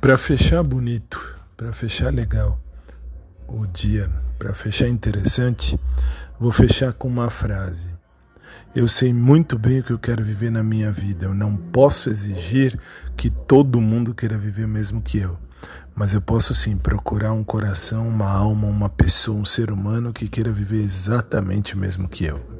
Para fechar bonito, para fechar legal o dia, para fechar interessante, vou fechar com uma frase. Eu sei muito bem o que eu quero viver na minha vida. Eu não posso exigir que todo mundo queira viver mesmo que eu. Mas eu posso sim procurar um coração, uma alma, uma pessoa, um ser humano que queira viver exatamente o mesmo que eu.